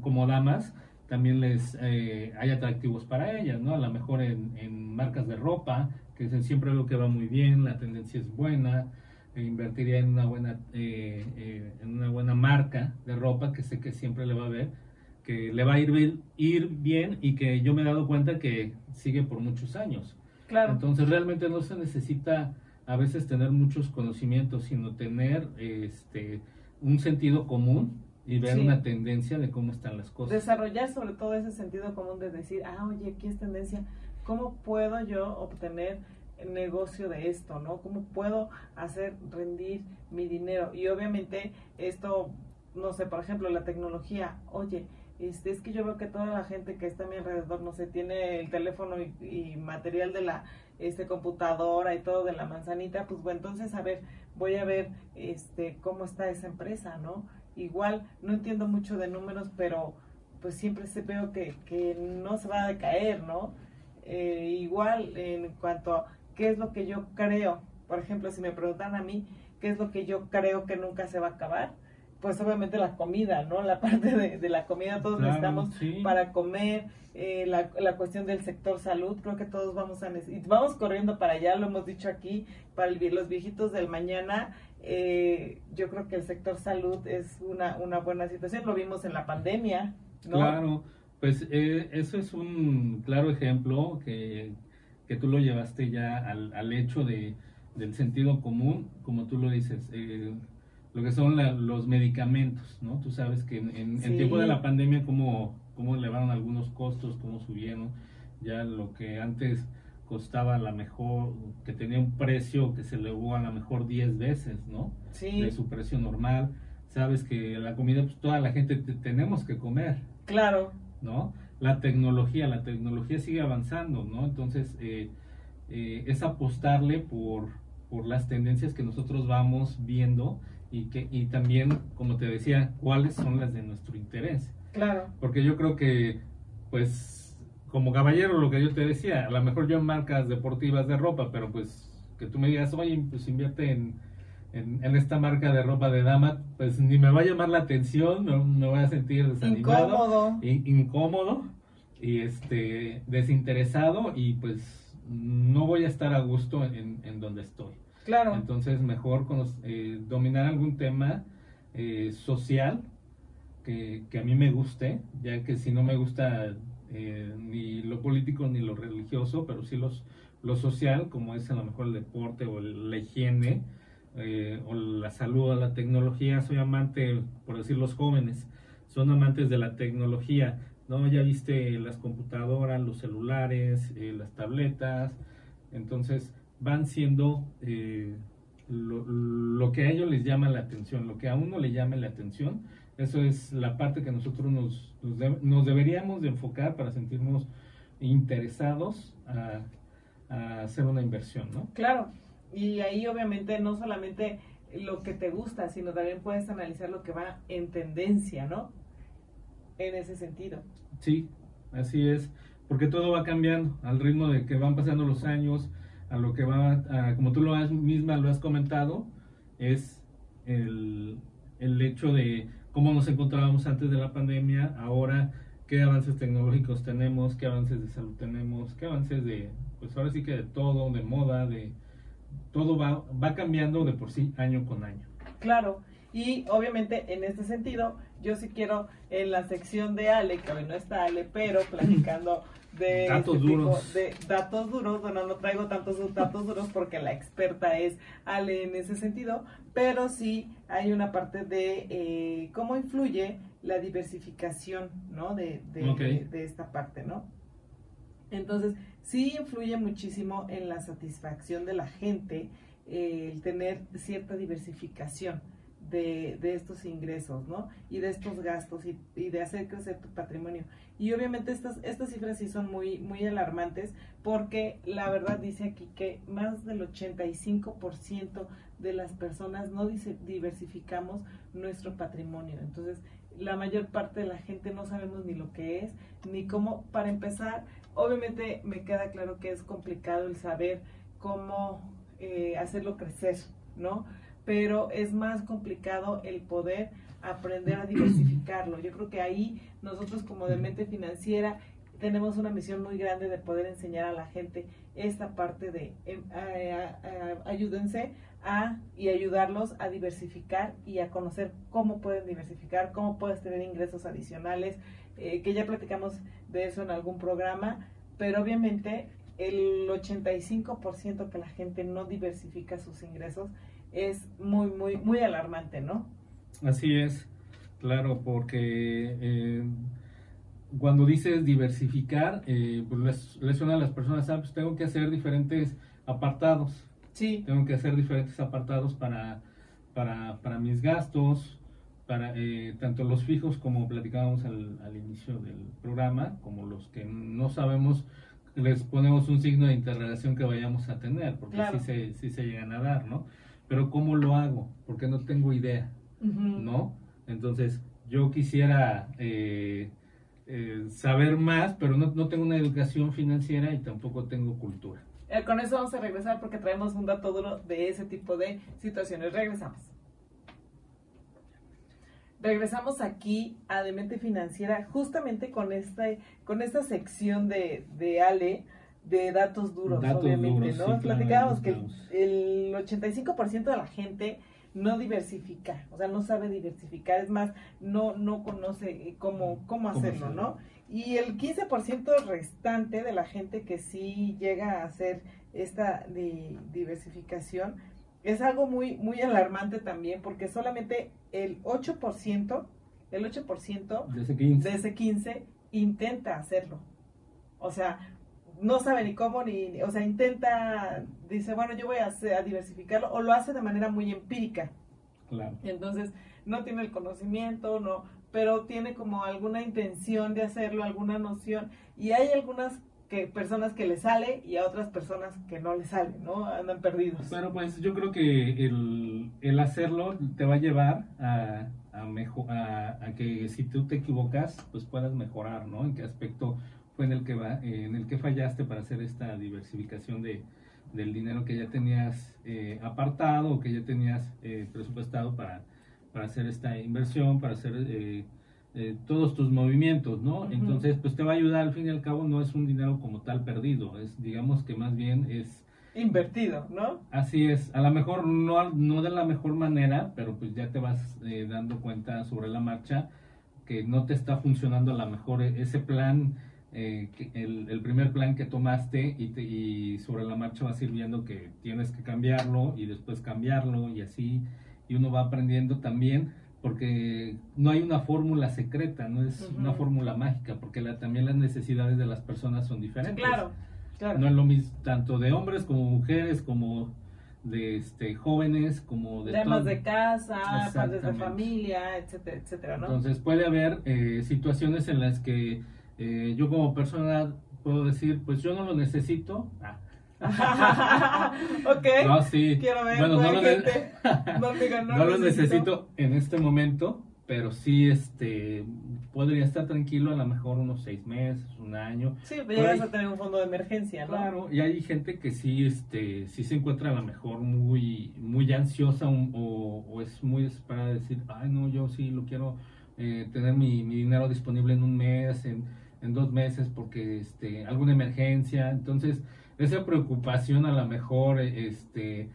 como damas también les eh, hay atractivos para ellas, ¿no? A lo mejor en, en marcas de ropa, que es siempre algo que va muy bien, la tendencia es buena, e invertiría en una buena eh, eh, en una buena marca de ropa que sé que siempre le va a ver, que le va a ir, bien- ir bien y que yo me he dado cuenta que sigue por muchos años. Claro. Entonces realmente no se necesita a veces tener muchos conocimientos, sino tener este un sentido común y ver Sí. una tendencia de cómo están las cosas. desarrollar sobre todo ese sentido común de decir, ah, oye, aquí es tendencia, ¿cómo puedo yo obtener negocio de esto, no? ¿Cómo puedo hacer rendir mi dinero? Y obviamente esto, no sé, por ejemplo, la tecnología, oye, este, es que yo veo que toda la gente que está a mi alrededor, no sé, tiene el teléfono y, y material de la este computadora y todo de la manzanita, pues bueno, entonces a ver, voy a ver este cómo está esa empresa, ¿no? Igual no entiendo mucho de números, pero pues siempre se veo que, que no se va a decaer, ¿no? Eh, igual en cuanto a qué es lo que yo creo. Por ejemplo, si me preguntan a mí, ¿qué es lo que yo creo que nunca se va a acabar? Pues obviamente la comida, ¿no? La parte de, la comida, todos necesitamos para comer, eh, la, la, cuestión del sector salud, creo que todos vamos a necesitar, vamos corriendo para allá, lo hemos dicho aquí, para los viejitos del mañana, eh, yo creo que el sector salud es una, una buena situación, lo vimos en la pandemia, ¿no? Claro, pues eh, eso es un claro ejemplo que, que tú lo llevaste ya al, al hecho de, del sentido común, como tú lo dices, eh, lo que son los medicamentos, ¿no? Tú sabes que en, el tiempo de la pandemia, cómo, cómo elevaron algunos costos, cómo subieron, ya lo que antes costaba a la mejor, que tenía un precio que se elevó a la mejor 10 veces, ¿no? Sí. De su precio normal. Sabes que la comida, pues toda la gente tenemos que comer. Claro. ¿No? La tecnología, la tecnología sigue avanzando, ¿no? Entonces, eh, eh, es apostarle por, por las tendencias que nosotros vamos viendo y que y también, como te decía, cuáles son las de nuestro interés. Claro. Porque yo creo que, pues, como caballero, lo que yo te decía, a lo mejor yo en marcas deportivas de ropa, pero pues que tú me digas, oye, pues invierte en, en, esta marca de ropa de dama, pues ni me va a llamar la atención, me, me voy a sentir desanimado, incómodo, incómodo y este desinteresado y pues no voy a estar a gusto en, en donde estoy. Claro. Entonces mejor eh, dominar algún tema eh, social que, que a mí me guste, ya que si no me gusta eh, ni lo político ni lo religioso, pero sí los, lo social, como es a lo mejor el deporte o la higiene, eh, o la salud o la tecnología. Soy amante, por decir los jóvenes, son amantes de la tecnología. ¿no? Ya viste las computadoras, los celulares, eh, las tabletas, entonces van siendo lo, lo, que a ellos les llama la atención, lo que a uno le llama la atención, eso es la parte que nosotros nos, nos, deberíamos de enfocar para sentirnos interesados a, hacer una inversión, ¿no? Claro, y ahí obviamente no solamente lo que te gusta, sino también puedes analizar lo que va en tendencia, ¿no? En ese sentido. Sí, así es, porque todo va cambiando al ritmo de que van pasando los años, a lo que va, como tú lo has misma lo has comentado, es el, el hecho de cómo nos encontrábamos antes de la pandemia, ahora qué avances tecnológicos tenemos, qué avances de salud tenemos, qué avances de, pues ahora sí que de todo, de moda, de todo va, va cambiando de por sí año con año. Claro, y obviamente en este sentido, yo sí quiero en la sección de Ale, que hoy no está Ale, pero platicando de datos este duros. de datos duros, bueno, no traigo tantos datos duros porque la experta es Ale en ese sentido, pero sí hay una parte de eh, cómo influye la diversificación, ¿no? De, de, esta parte, ¿no? Entonces, sí influye muchísimo en la satisfacción de la gente eh, el tener cierta diversificación de, estos ingresos, ¿no? Y de estos gastos y, de hacer crecer tu patrimonio. Y obviamente estas, estas cifras sí son muy, muy alarmantes porque la verdad dice aquí que más del 85% de las personas no diversificamos nuestro patrimonio. Entonces, la mayor parte de la gente no sabemos ni lo que es, ni cómo, para empezar, obviamente me queda claro que es complicado el saber cómo eh, hacerlo crecer, ¿no? Pero es más complicado el poder aprender a diversificarlo. Yo creo que ahí nosotros como de mente financiera tenemos una misión muy grande de poder enseñar a la gente esta parte de em, ayúdense a y ayudarlos a diversificar y a conocer cómo pueden diversificar, cómo puedes tener ingresos adicionales, eh, que ya platicamos de eso en algún programa, pero obviamente el 85% que la gente no diversifica sus ingresos es muy, muy, muy alarmante, ¿no? Así es, claro, porque eh, cuando dices diversificar, eh, pues les, suena a las personas, ah, pues tengo que hacer diferentes apartados. Sí. Tengo que hacer diferentes apartados para, para, para mis gastos, para eh, tanto los fijos como platicábamos al, al, inicio del programa, como los que no sabemos, les ponemos un signo de interrogación que vayamos a tener, porque sí, se, sí se llegan a dar, ¿no? Pero ¿cómo lo hago? Porque no tengo idea, ¿no? Entonces, yo quisiera eh, eh, saber más, pero no, no, tengo una educación financiera y tampoco tengo cultura. Eh, con eso vamos a regresar porque traemos un dato duro de ese tipo de situaciones. Regresamos. Regresamos aquí a Demente Financiera justamente con esta, con esta sección de, de Ale de datos duros, Datos obviamente, duros, ¿no? sí, claro, Platicábamos que el 85% de la gente no diversifica, o sea, no sabe diversificar, es más, no, no conoce cómo, cómo ¿Cómo hacerlo? ¿no? Y el 15% restante de la gente que sí llega a hacer esta di- diversificación es algo muy, muy alarmante también, porque solamente el 8%, el 8% De ese 15. de ese 15 intenta hacerlo. O sea, no sabe ni cómo, ni, o sea, intenta, dice, bueno, yo voy a, hacer- a diversificarlo, o lo hace de manera muy empírica. Claro. Entonces, no tiene el conocimiento, no, pero tiene como alguna intención de hacerlo, alguna noción, y hay algunas que personas que le sale y a otras personas que no le sale, ¿no? Andan perdidos. Pero pues yo creo que el, el hacerlo te va a llevar a, a, mejo- a, a que si tú te equivocas, pues puedas mejorar, ¿no? En qué aspecto fue en el que va, eh, en el que fallaste para hacer esta diversificación de, del dinero que ya tenías eh, apartado o que ya tenías eh, presupuestado para, para hacer esta inversión, para hacer eh, eh, todos tus movimientos, ¿no? Ujú. Entonces, pues te va a ayudar, al fin y al cabo no es un dinero como tal perdido, es digamos que más bien es Invertido, ¿no? Así es, a lo mejor no, no de la mejor manera, pero pues ya te vas eh, dando cuenta sobre la marcha que no te está funcionando a lo mejor e- ese plan, eh, el, el primer plan que tomaste y, te- y sobre la marcha vas a ir viendo que tienes que cambiarlo y después cambiarlo y así, y uno va aprendiendo también porque no hay una fórmula secreta, no es Ujú. una fórmula mágica, porque la- también las necesidades de las personas son diferentes. Claro, claro. No es lo mismo tanto de hombres como mujeres, como de este jóvenes, como de temas de casa, padres de familia, etcétera, etcétera, ¿no? Entonces puede haber eh, situaciones en las que eh, yo como persona puedo decir, pues yo no lo necesito. Ah, ok, no, sí. quiero ver, Bueno, no lo, gente. No, no lo necesito. en este momento, pero sí este podría estar tranquilo a lo mejor unos seis meses, un año. Sí, pero llegas ahí- a tener un fondo de emergencia, ¿no? Claro, y hay gente que sí, este, sí se encuentra a lo mejor muy, muy ansiosa un- o, o es muy desesperada de decir, ay no, yo sí lo quiero eh, tener mi, mi dinero disponible en un mes, en, en dos meses, porque este, alguna emergencia. Entonces, esa preocupación a lo mejor, este,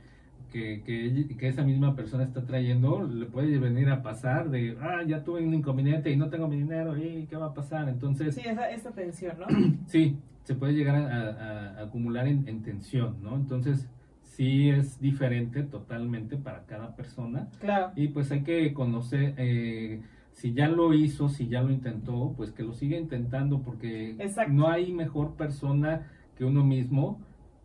que, que, esa misma persona está trayendo, le puede venir a pasar de, ah, ya tuve un inconveniente y no tengo mi dinero, ¿y qué va a pasar? Entonces, Sí, esa, esa tensión, ¿no? Sí, se puede llegar a, a- a acumular en, en tensión, ¿no? Entonces, sí es diferente totalmente para cada persona. Claro. Y pues hay que conocer, eh, si ya lo hizo, si ya lo intentó, pues que lo siga intentando, porque Exacto. no hay mejor persona que uno mismo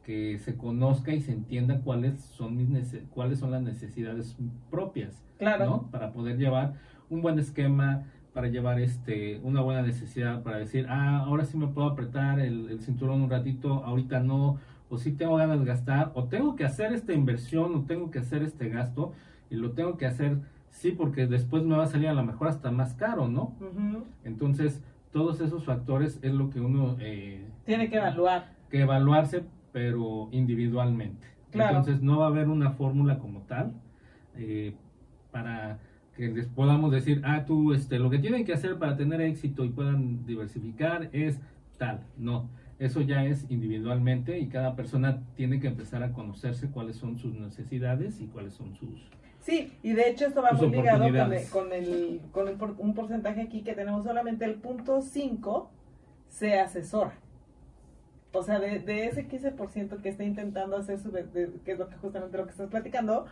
que se conozca y se entienda cuáles son mis cuáles son las necesidades propias. Claro. ¿no? Para poder llevar un buen esquema, para llevar este una buena necesidad, para decir, ah, ahora sí me puedo apretar el, el cinturón un ratito, ahorita no, o sí tengo ganas de gastar, o tengo que hacer esta inversión, o tengo que hacer este gasto, y lo tengo que hacer, sí, porque después me va a salir a lo mejor hasta más caro, ¿no? Entonces, todos esos factores es lo que uno eh, Tiene que evaluar. que evaluarse, pero individualmente. Claro. Entonces no va a haber una fórmula como tal eh, para que les podamos decir, ah, tú, este, lo que tienen que hacer para tener éxito y puedan diversificar es tal. No, eso ya es individualmente y cada persona tiene que empezar a conocerse cuáles son sus necesidades y cuáles son sus... Sí, y de hecho esto va Sus muy ligado con, el, con, el, con el un porcentaje aquí que tenemos solamente el punto 5 se asesora. O sea, de, de ese 15% que está intentando hacer su, de- de- que es lo que justamente lo que estás platicando,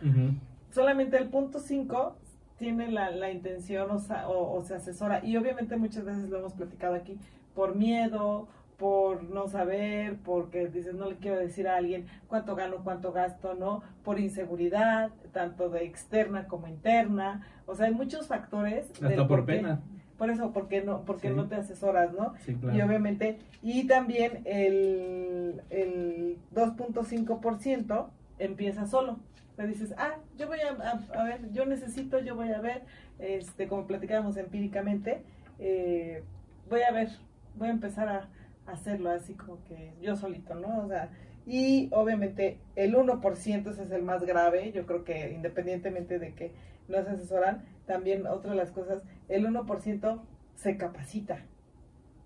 solamente el punto 5 tiene la, la intención o, sa- o- o se asesora. Y obviamente muchas veces lo hemos platicado aquí por miedo, por no saber, porque dices, no le quiero decir a alguien cuánto gano, cuánto gasto, ¿no? Por inseguridad, tanto de externa como interna. O sea, hay muchos factores. del Hasta por qué. pena. Por eso, porque no, porque Sí. no te asesoras, ¿no? Sí, Y claro. obviamente, y también el, el 2.5% empieza solo. Sea, dices, ah, yo voy a, a- a ver, yo necesito, yo voy a ver, este, como platicábamos empíricamente, eh, voy a ver, voy a empezar a hacerlo así como que yo solito, ¿no? O sea, Y obviamente el 1%, ese es el más grave, yo creo que independientemente de que no se asesoran, también otra de las cosas, el 1% se capacita.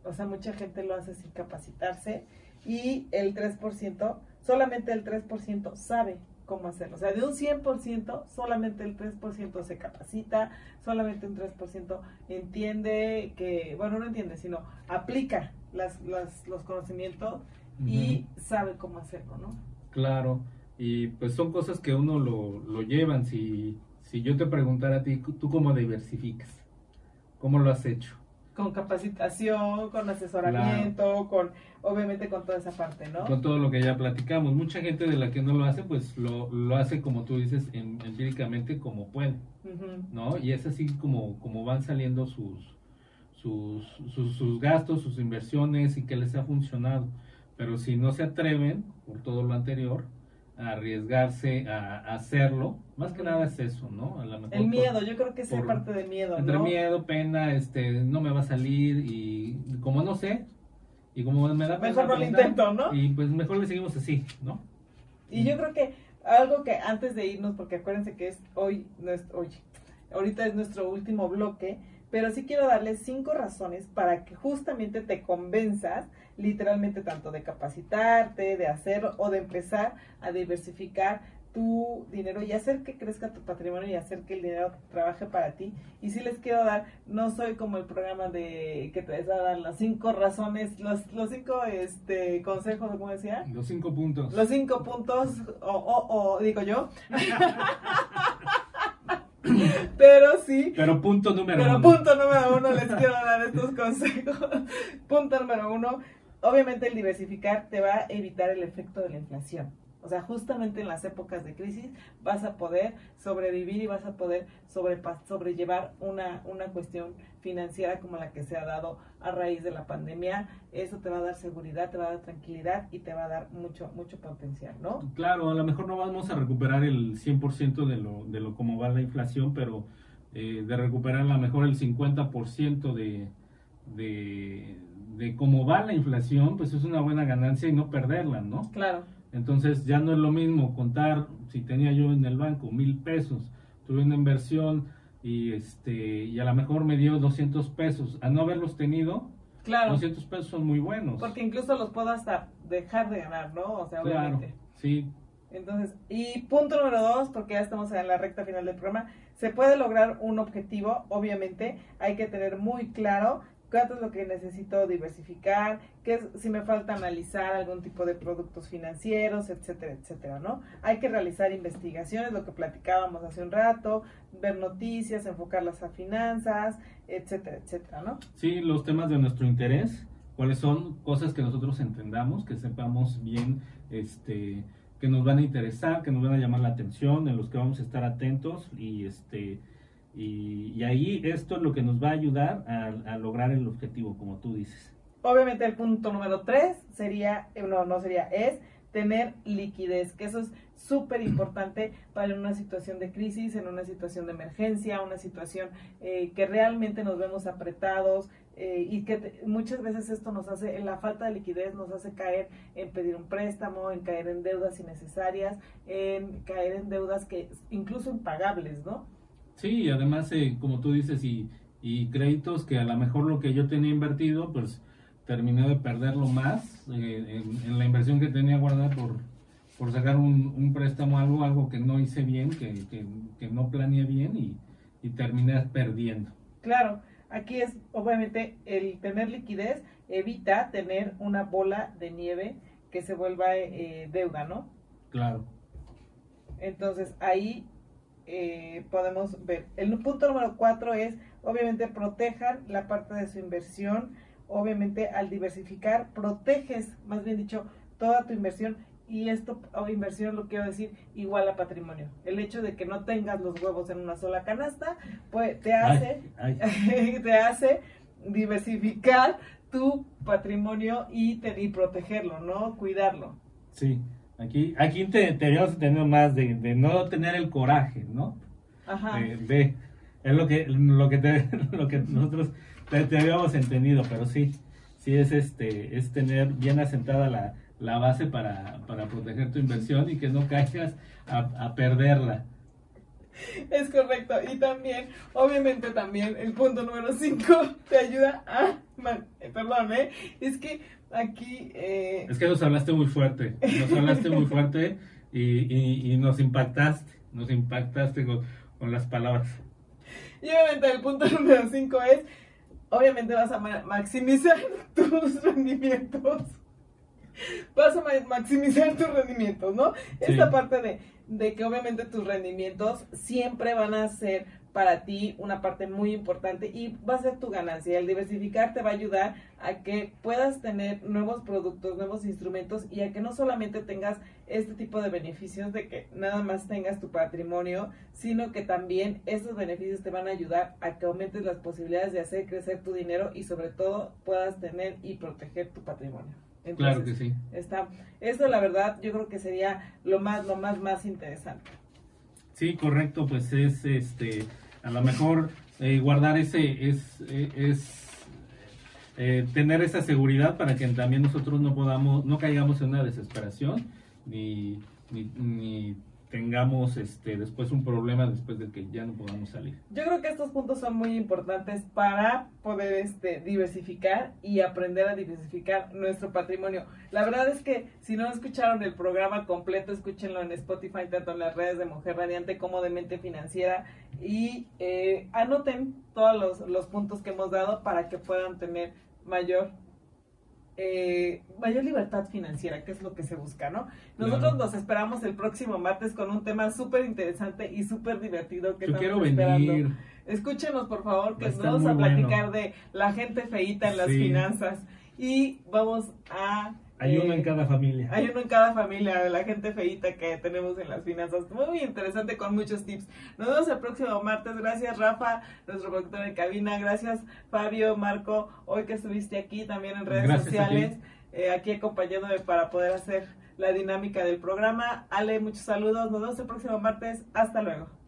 O sea, mucha gente lo hace sin capacitarse y el 3%, solamente el 3% sabe cómo hacerlo. O sea, de un 100%, solamente el 3% se capacita, solamente un 3% entiende que, bueno, no entiende, sino aplica las, las, los conocimientos y sabe cómo hacerlo, ¿no? Claro, y pues son cosas que uno lo, lo llevan. Si, si yo te preguntara a ti, ¿tú cómo diversificas? ¿Cómo lo has hecho? Con capacitación, con asesoramiento, con obviamente con toda esa parte, ¿no? Con todo lo que ya platicamos. Mucha gente de la que no lo hace, pues lo, lo hace como tú dices, em, empíricamente como puede, ¿no? Y es así como, como van saliendo sus, sus, sus, sus gastos, sus inversiones y que les ha funcionado. Pero si no se atreven, por todo lo anterior, a arriesgarse a, hacerlo, más que nada es eso, ¿no? el miedo, yo creo que es parte de miedo, Entre miedo, pena, este, no me va a salir y como no sé, y como me da Mejor no lo intento, ¿no? Y pues mejor le seguimos así, ¿no? Y yo creo que algo que antes de irnos, porque acuérdense que es hoy, no es, hoy, ahorita es nuestro último bloque, pero sí quiero darles cinco razones para que justamente te convenzas literalmente tanto de capacitarte, de hacer o de empezar a diversificar tu dinero y hacer que crezca tu patrimonio y hacer que el dinero trabaje para ti. Y si les quiero dar, no soy como el programa de que te va a dar las cinco razones, los, los cinco este, consejos, ¿cómo decía? Los cinco puntos. Los cinco puntos, o, o, o digo yo. Pero sí. Pero punto número uno. Pero punto número uno, les quiero dar estos consejos. punto número uno, obviamente el diversificar te va a evitar el efecto de la inflación. O sea, justamente en las épocas de crisis vas a poder sobrevivir y vas a poder sobrellevar una, una cuestión financiera como la que se ha dado a raíz de la pandemia. Eso te va a dar seguridad, te va a dar tranquilidad y te va a dar mucho, mucho potencial, ¿no? Claro, a lo mejor no vamos a recuperar el 100% de lo, de lo como va la inflación, pero eh, de recuperar a lo mejor el 50% de, de, de cómo va la inflación, pues es una buena ganancia y no perderla, ¿no? Claro. Entonces ya no es lo mismo contar, si tenía yo en el banco mil pesos, tuve una inversión y este y a lo mejor me dio 200 pesos, a no haberlos tenido, claro. 200 pesos son muy buenos. Porque incluso los puedo hasta dejar de ganar, ¿no? O sea, obviamente. sí. Entonces, y punto número dos, porque ya estamos en la recta final del programa, se puede lograr un objetivo, obviamente, hay que tener muy claro cuánto es lo que necesito diversificar, qué es, si me falta analizar algún tipo de productos financieros, etcétera, etcétera, ¿no? Hay que realizar investigaciones, lo que platicábamos hace un rato, ver noticias, enfocarlas a finanzas, etcétera, etcétera, ¿no? Sí, los temas de nuestro interés, cuáles son cosas que nosotros entendamos, que sepamos bien, este, que nos van a interesar, que nos van a llamar la atención, en los que vamos a estar atentos y este y, ahí esto es lo que nos va a ayudar a, lograr el objetivo, como tú dices. Obviamente el punto número tres sería, eh, no, no sería, es tener liquidez, que eso es súper importante para una situación de crisis, en una situación de emergencia, una situación eh, que realmente nos vemos apretados eh, y que muchas veces esto nos hace, la falta de liquidez nos hace caer en pedir un préstamo, en caer en deudas innecesarias, en caer en deudas que incluso impagables, ¿no? Sí, además, eh, como tú dices, y, y créditos que a lo mejor lo que yo tenía invertido, pues terminé de perderlo más eh, en, la inversión que tenía guardada por, por sacar un, un préstamo, algo, algo que no hice bien, que, que, no planeé bien y, y, terminé perdiendo. Claro, aquí es obviamente el tener liquidez evita tener una bola de nieve que se vuelva eh, deuda, ¿no? Claro. Entonces ahí eh, podemos ver. El punto número cuatro es, obviamente, protejan la parte de su inversión. Obviamente, al diversificar, proteges, más bien dicho, toda tu inversión. Y esto, o inversión, lo quiero decir, igual a patrimonio. El hecho de que no tengas los huevos en una sola canasta, pues te hace, te hace diversificar tu patrimonio y, y protegerlo, ¿no? Cuidarlo. Sí. Aquí, aquí te, deberíamos tener más de, no tener el coraje, ¿no? Ajá. De, es lo que, lo que, te, lo que nosotros te, habíamos entendido, pero sí, sí es este, es tener bien asentada la, la base para, para proteger tu inversión y que no caigas a, a perderla. Es correcto. Y también, obviamente también, el punto número 5 te ayuda a... man- eh, perdón, ¿eh? Es que aquí... eh, Es que nos hablaste muy fuerte, nos hablaste muy fuerte y, y- y nos impactaste, nos impactaste con, con las palabras. Y obviamente el punto número 5 es, obviamente vas a ma- maximizar tus rendimientos. Vas a ma- maximizar tus rendimientos, ¿no? Esta parte de, de que obviamente tus rendimientos siempre van a ser para ti una parte muy importante y va a ser tu ganancia. El diversificar te va a ayudar a que puedas tener nuevos productos, nuevos instrumentos y a que no solamente tengas este tipo de beneficios de que nada más tengas tu patrimonio, sino que también estos beneficios te van a ayudar a que aumentes las posibilidades de hacer crecer tu dinero y sobre todo puedas tener y proteger tu patrimonio. Claro que sí. Está, eso la verdad yo creo que sería lo más, lo más, más interesante. Sí, correcto, pues es este, a lo mejor eh, guardar ese, es, eh, es eh, tener esa seguridad para que también nosotros no podamos, no caigamos en una desesperación, ni, ni, ni tengamos este después un problema después de que ya no podamos salir. Yo creo que estos puntos son muy importantes para poder este, diversificar y aprender a diversificar nuestro patrimonio. La verdad es que si no escucharon el programa completo, escúchenlo en Spotify, tanto en las redes de Mujer Radiante como de Mente Financiera y eh, anoten todos los, los puntos que hemos dado para que puedan tener mayor eh, mayor libertad financiera, que es lo que se busca, ¿no? Nosotros Claro. nos esperamos el próximo martes con un tema súper interesante y súper divertido que Yo estamos quiero esperando. venir. Escúchenos, por favor, que Va vamos a bueno. platicar de la gente feíta en las Sí. finanzas y vamos a... Hay uno eh, en cada familia. Hay uno en cada familia la gente feíta que tenemos en las finanzas. Muy interesante con muchos tips. Nos vemos el próximo martes. Gracias, Rafa, nuestro productor en cabina. Gracias, Fabio, Marco, hoy que estuviste aquí también en redes Gracias sociales, eh, aquí acompañándome para poder hacer la dinámica del programa. Ale, muchos saludos. Nos vemos el próximo martes. Hasta luego.